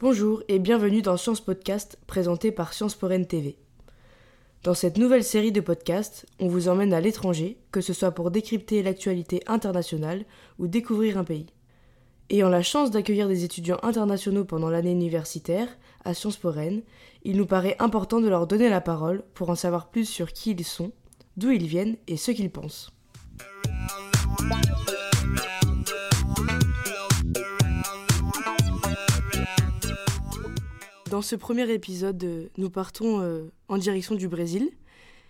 Bonjour et bienvenue dans Science Podcast présenté par Science pour TV. Dans cette nouvelle série de podcasts, on vous emmène à l'étranger, que ce soit pour décrypter l'actualité internationale ou découvrir un pays. Ayant la chance d'accueillir des étudiants internationaux pendant l'année universitaire à Sciences Po il nous paraît important de leur donner la parole pour en savoir plus sur qui ils sont, d'où ils viennent et ce qu'ils pensent. Dans ce premier épisode, euh, nous partons euh, en direction du Brésil,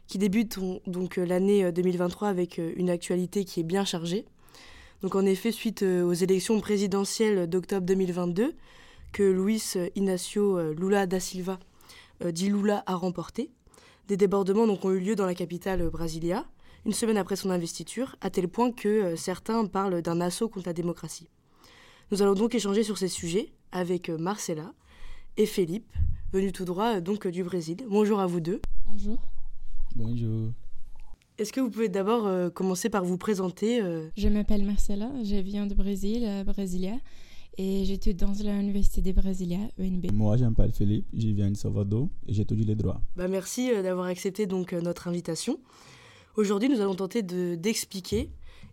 qui débute donc euh, l'année 2023 avec une actualité qui est bien chargée. Donc en effet, suite aux élections présidentielles d'octobre 2022, que Luis Inácio Lula da Silva, dit Lula, a remporté, des débordements donc, ont eu lieu dans la capitale Brasilia, une semaine après son investiture, à tel point que certains parlent d'un assaut contre la démocratie. Nous allons donc échanger sur ces sujets avec Marcela, et Philippe, venu tout droit euh, donc du Brésil. Bonjour à vous deux. Bonjour. Bonjour. Est-ce que vous pouvez d'abord euh, commencer par vous présenter euh? Je m'appelle Marcela, je viens du Brésil, à Brasilia, et j'étudie dans l'Université de Brasilia, UNB. Moi, je m'appelle Philippe, je viens de Salvador et j'étudie les droits. Bah, merci d'avoir accepté donc notre invitation. Aujourd'hui, nous allons tenter d'expliquer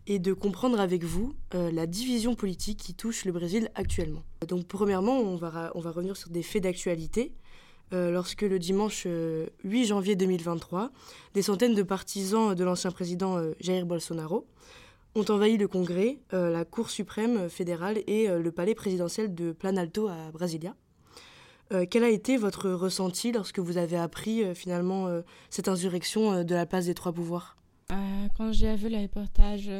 et de comprendre avec vous euh, la division politique qui touche le Brésil actuellement. Donc premièrement, on va, revenir sur des faits d'actualité. Euh, lorsque le dimanche 8 euh, janvier 2023, des centaines de partisans de l'ancien président Jair Bolsonaro ont envahi le Congrès, la Cour suprême fédérale et le palais présidentiel de Planalto à Brasilia. quel a été votre ressenti lorsque vous avez appris finalement cette insurrection de la place des trois pouvoirs? Euh, quand j'ai vu le reportage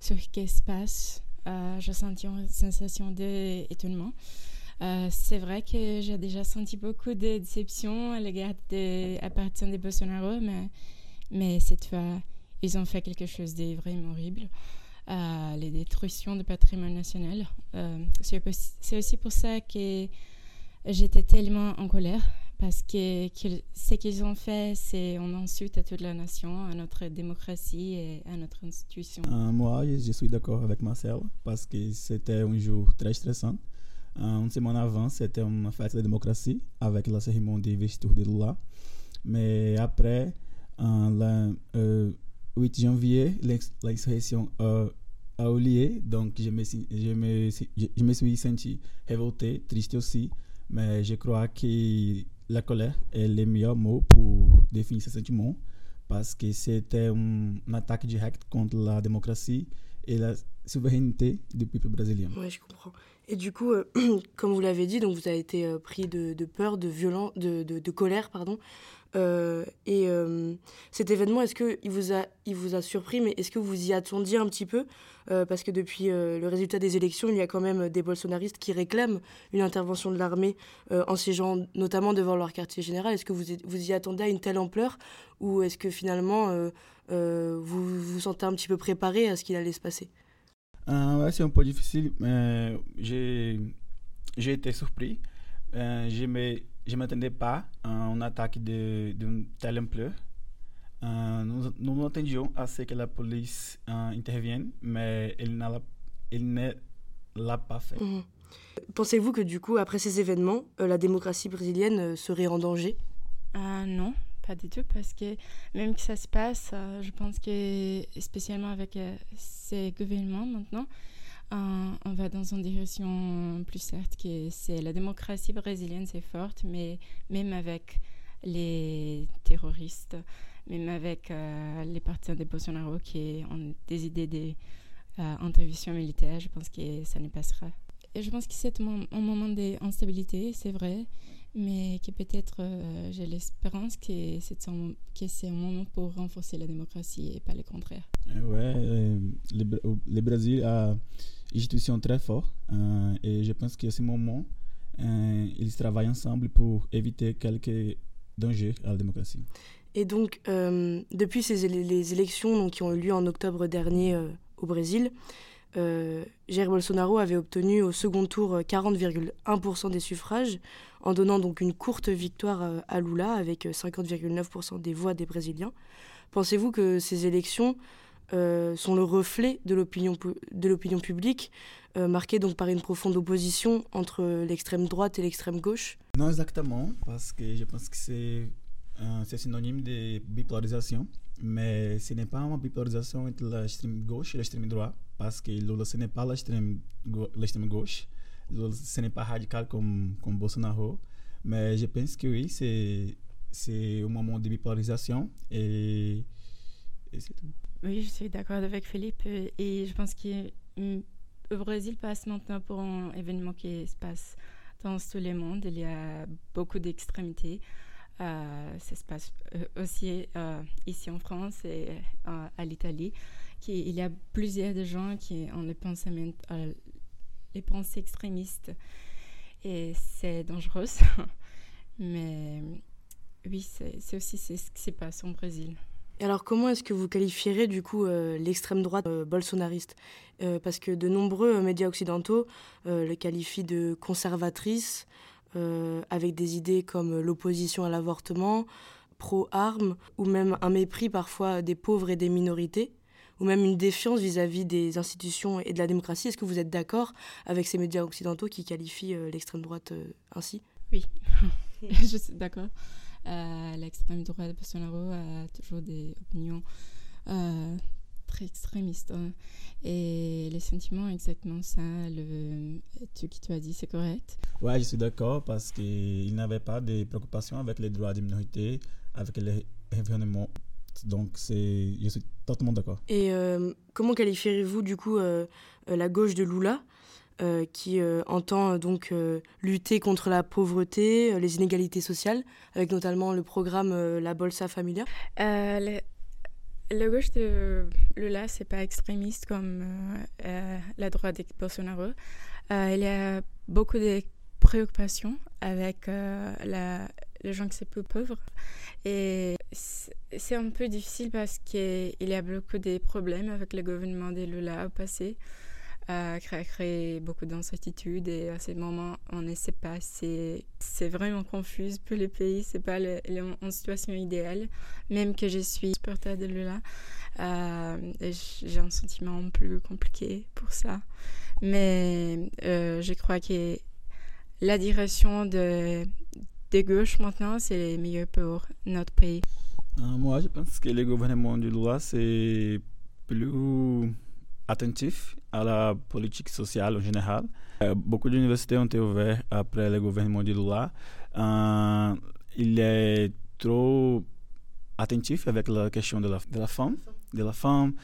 sur ce qui se passe, euh, j'ai senti une sensation d'étonnement. Euh, c'est vrai que j'ai déjà senti beaucoup de déception à l'égard des appartenants des Bolsonaro, mais, cette fois, ils ont fait quelque chose de vraiment horrible. Euh, les destructions du patrimoine national. c'est aussi pour ça que j'étais tellement en colère parce que, ce qu'ils ont fait, c'est une insulte à toute la nation, à notre démocratie et à notre institution. Euh, moi, je suis d'accord avec Marcel parce que c'était un jour très stressant. Euh, une semaine avant, c'était une fête de démocratie avec la cérémonie d'investiture de Lula. Mais après, euh, le 8 janvier, l'insurrection a eu lieu, donc je, me, je me suis senti révolté, triste aussi. Mais je crois que la colère est le meilleur mot pour définir ce sentiment parce que c'était un, attaque directe contre la démocratie et la souveraineté du peuple brésilien. Oui, je comprends. Et du coup, euh, comme vous l'avez dit, donc vous avez été euh, pris de, peur, de de, de colère, pardon, euh, et euh, cet événement, est-ce qu'il vous, a, vous a surpris, mais est-ce que vous y attendiez un petit peu? Euh, Parce que depuis le résultat des élections, il y a quand même des bolsonaristes qui réclament une intervention de l'armée en siégeant notamment devant leur quartier général. Est-ce que vous, vous y attendez à une telle ampleur? Ou est-ce que finalement, vous vous sentez un petit peu préparé à ce qu'il allait se passer? C'est un peu difficile, mais j'ai été surpris. me je ne m'attendais pas à une attaque d'une telle ampleur. Euh, nous, nous attendions à ce que la police euh, intervienne, mais elle, ne l'a pas fait. Mhm. Pensez-vous que du coup, après ces événements, euh, la démocratie brésilienne serait en danger? Non, pas du tout, parce que même que ça se passe, je pense que spécialement avec ces gouvernements maintenant, va dans une direction plus certes que c'est la démocratie brésilienne, c'est forte, mais même avec les terroristes, même avec euh, les partisans de Bolsonaro qui ont des idées d'intervention euh, militaire, je pense que ça ne passera. Et je pense que c'est un moment d'instabilité, c'est vrai, mais que peut-être euh, j'ai l'espérance que c'est un, moment pour renforcer la démocratie et pas le contraire. Ouais, le, le Brésil a institutions très fortes euh, et je pense qu'à ce moment, euh, ils travaillent ensemble pour éviter quelques dangers à la démocratie. Et donc, euh, depuis ces, les élections donc, qui ont eu lieu en octobre dernier au Brésil, Jair Bolsonaro avait obtenu au second tour 40,1% des suffrages, en donnant donc une courte victoire à Lula avec 50,9% des voix des Brésiliens. Pensez-vous que ces élections euh, sont le reflet de l'opinion publique marquée donc par une profonde opposition entre l'extrême droite et l'extrême gauche. Non exactement, parce que je pense que c'est c'est synonyme de bipolarisation, mais ce n'est pas une bipolarisation entre l'extrême gauche et l'extrême droite, parce que Lula ce n'est pas l'extrême gauche, ce n'est pas radical comme, comme Bolsonaro, mais je pense que oui, c'est un moment de bipolarisation et c'est tout. Oui, je suis d'accord avec Philippe et je pense que le Brésil passe maintenant pour un événement qui se passe dans tout le monde. Il y a beaucoup d'extrémités. Euh, ça se passe euh, aussi euh, ici en France et à l'Italie. Il y a plusieurs de gens qui ont les pensées, pensées extrémistes et c'est dangereux. Mais oui, c'est aussi ce qui se passe au Brésil. Et alors comment est-ce que vous qualifierez du coup l'extrême droite bolsonariste? Parce que de nombreux médias occidentaux le qualifient de conservatrice, euh, avec des idées comme l'opposition à l'avortement, pro-armes, ou même un mépris parfois des pauvres et des minorités, ou même une défiance vis-à-vis des institutions et de la démocratie. Est-ce que vous êtes d'accord avec ces médias occidentaux qui qualifient euh, l'extrême droite euh, ainsi? Oui, je suis d'accord. L'extrême droite de Bolsonaro a toujours des opinions très extrémistes. Hein. Et les sentiments, exactement ça, le, ce que tu as dit, c'est correct? Oui, je suis d'accord parce qu'il n'avait pas de préoccupations avec les droits des minorités, avec l'environnement. Donc, c'est, je suis totalement d'accord. Et euh, comment qualifierez-vous du coup euh, la gauche de Lula? Euh, qui entend donc lutter contre la pauvreté, les inégalités sociales, avec notamment le programme La Bolsa Familia la gauche de Lula, c'est pas extrémiste comme euh, euh, la droite de Bolsonaro. Euh, il y a beaucoup de préoccupations avec les gens qui sont plus pauvres. Et c'est un peu difficile parce qu'il y a beaucoup de problèmes avec le gouvernement de Lula au passé a créé beaucoup d'incertitudes et à ce moment on ne sait pas. C'est c'est vraiment confus pour les pays. C'est pas le, une situation idéale. Même que je suis supporter de Lula euh, j'ai un sentiment plus compliqué pour ça. Mais euh, je crois que la direction de des gauches maintenant c'est mieux pour notre pays. Euh, moi je pense que le gouvernement de Lula c'est plus attentif à la politique sociale en général. Euh, beaucoup d'universités ont été ouvertes après le gouvernement de Lula. Euh, il est trop attentif avec la question de la, de la femme, de la femme,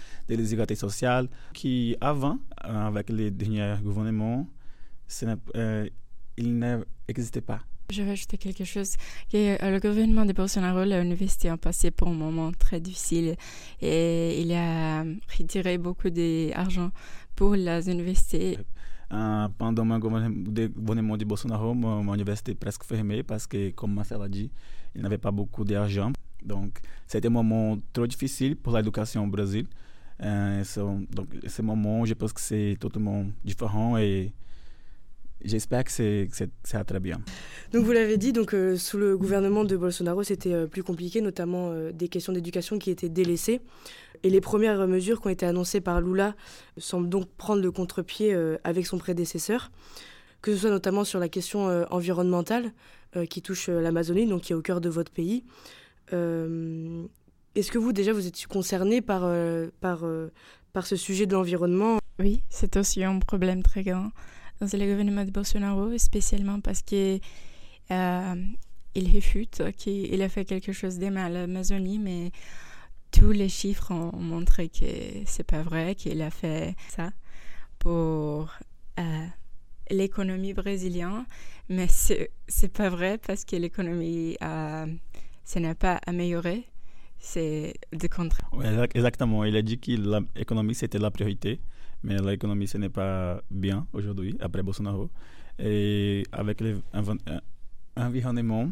sociales, qui avant, euh, avec les derniers gouvernements, il n'existait pas. Je vais ajouter quelque chose. Euh, le gouvernement de Bolsonaro, l'université a passé pour un moment très difficile et il a retiré beaucoup d'argent pour les universités. Uh, pendant le gouvernement de Bolsonaro, mon université presque fermée parce que, comme Marcel a dit, il n'avait pas beaucoup d'argent. Donc, c'était un moment trop difficile pour l'éducation au Brésil. Uh, so, donc, ce moment, je pense que c'est totalement différent et J'espère que, c'est, ça va très bien. Donc vous l'avez dit, donc euh, sous le gouvernement de Bolsonaro, c'était euh, plus compliqué, notamment euh, des questions d'éducation qui étaient délaissées. Et les premières mesures qui ont été annoncées par Lula semblent donc prendre le contre-pied avec son prédécesseur, que ce soit notamment sur la question environnementale qui touche l'Amazonie, donc qui est au cœur de votre pays. Est-ce que vous déjà vous êtes concerné par, par, par ce sujet de l'environnement? Oui, c'est aussi un problème très grand dans le gouvernement de Bolsonaro, spécialement parce qu'il euh, réfute qu'il a fait quelque chose de mal à l'Amazonie, mais tous les chiffres ont montré que c'est pas vrai, qu'il a fait ça pour euh, l'économie brésilienne, mais c'est c'est pas vrai parce que l'économie euh, n'a pas amélioré, c'est le contraire. exactement, il a dit que l'économie c'était la priorité mais l'économie, ce n'est pas bien aujourd'hui, après Bolsonaro. Et avec l'environnement,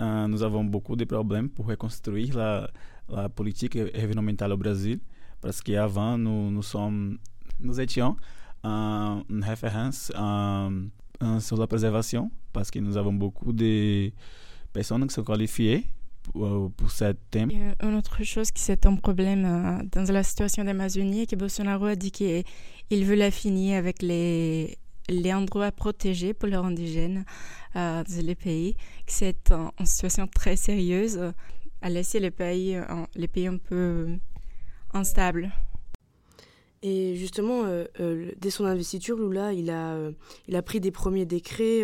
euh, nous avons beaucoup de problèmes pour reconstruire la, la politique environnementale au Brésil, parce qu'avant, nous, nous, nous étions euh, une référence euh, sur la préservation, parce que nous avons beaucoup de personnes qui sont qualifiées pour, pour ce thème. une autre chose qui c'est un problème dans la situation d'Amazonie, est que Bolsonaro a dit qu'il veut la finir avec les, les endroits protégés pour les indigènes dans les pays. C'est une situation très sérieuse à laisser les pays, les pays un peu instables. Et justement, euh, euh, dès son investiture, Lula, il a, euh, pris des premiers décrets.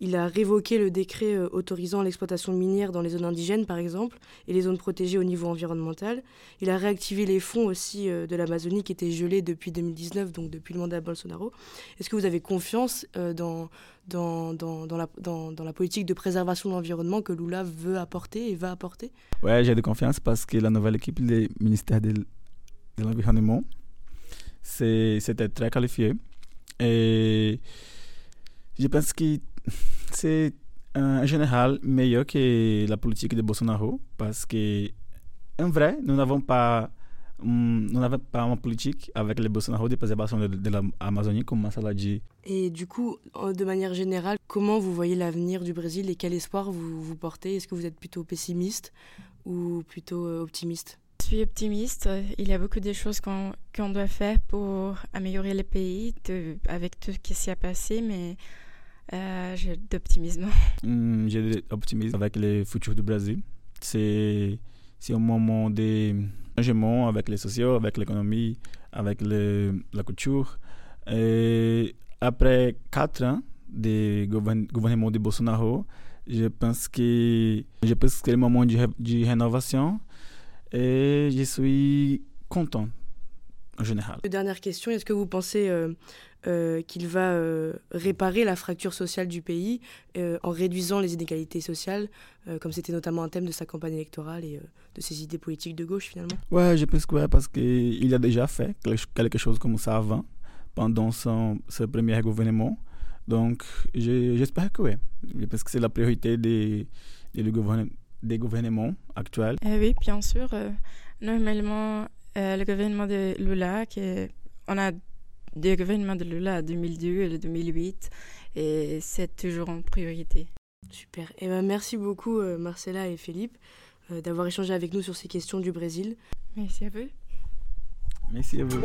il a révoqué le décret autorisant l'exploitation minière dans les zones indigènes, par exemple, et les zones protégées au niveau environnemental. Il a réactivé les fonds aussi de l'Amazonie qui étaient gelés depuis 2019, donc depuis le mandat Bolsonaro. Est-ce que vous avez confiance dans, dans, dans, la, dans, la politique de préservation de l'environnement que Lula veut apporter et va apporter? Ouais, j'ai de confiance parce que la nouvelle équipe du ministère de, de l'Environnement c'était très qualifié. Et je pense que c'est en général meilleur que la politique de Bolsonaro parce que, en vrai, nous n'avons pas, nous n'avons pas une politique avec le Bolsonaro de préservation de, l'Amazonie, comme Massala dit. Et du coup, de manière générale, comment vous voyez l'avenir du Brésil et quel espoir vous, vous portez? Est-ce que vous êtes plutôt pessimiste ou plutôt euh, optimiste? Suis optimiste. Il y a beaucoup de choses qu'on doit faire pour améliorer le pays avec tout ce qui a passé, mais euh, j'ai d'optimisme. Hmm, j'ai de avec le futur du Brésil. C'est un moment de changement avec les sociaux, avec l'économie, avec la culture. Et après quatre ans de gouvernement de Bolsonaro, je pense que, je pense que le moment de rénovation et je suis content en général. Dernière question, est-ce que vous pensez euh, euh, qu'il va euh, réparer la fracture sociale du pays en réduisant les inégalités sociales, comme c'était notamment un thème de sa campagne électorale et de ses idées politiques de gauche finalement? Ouais, je pense que oui, parce qu'il a déjà fait quelque chose comme ça avant, pendant son, ce premier gouvernement. Donc j'espère que oui. Je pense que c'est la priorité des, des gouvernements des gouvernements actuels eh Oui, bien sûr. Euh, normalement, euh, le gouvernement de Lula, qui on a des gouvernements de Lula en 2002 et 2008, et c'est toujours en priorité. Super. Et eh ben, merci beaucoup, euh, Marcella et Philippe, d'avoir échangé avec nous sur ces questions du Brésil. Merci à vous. Merci à vous.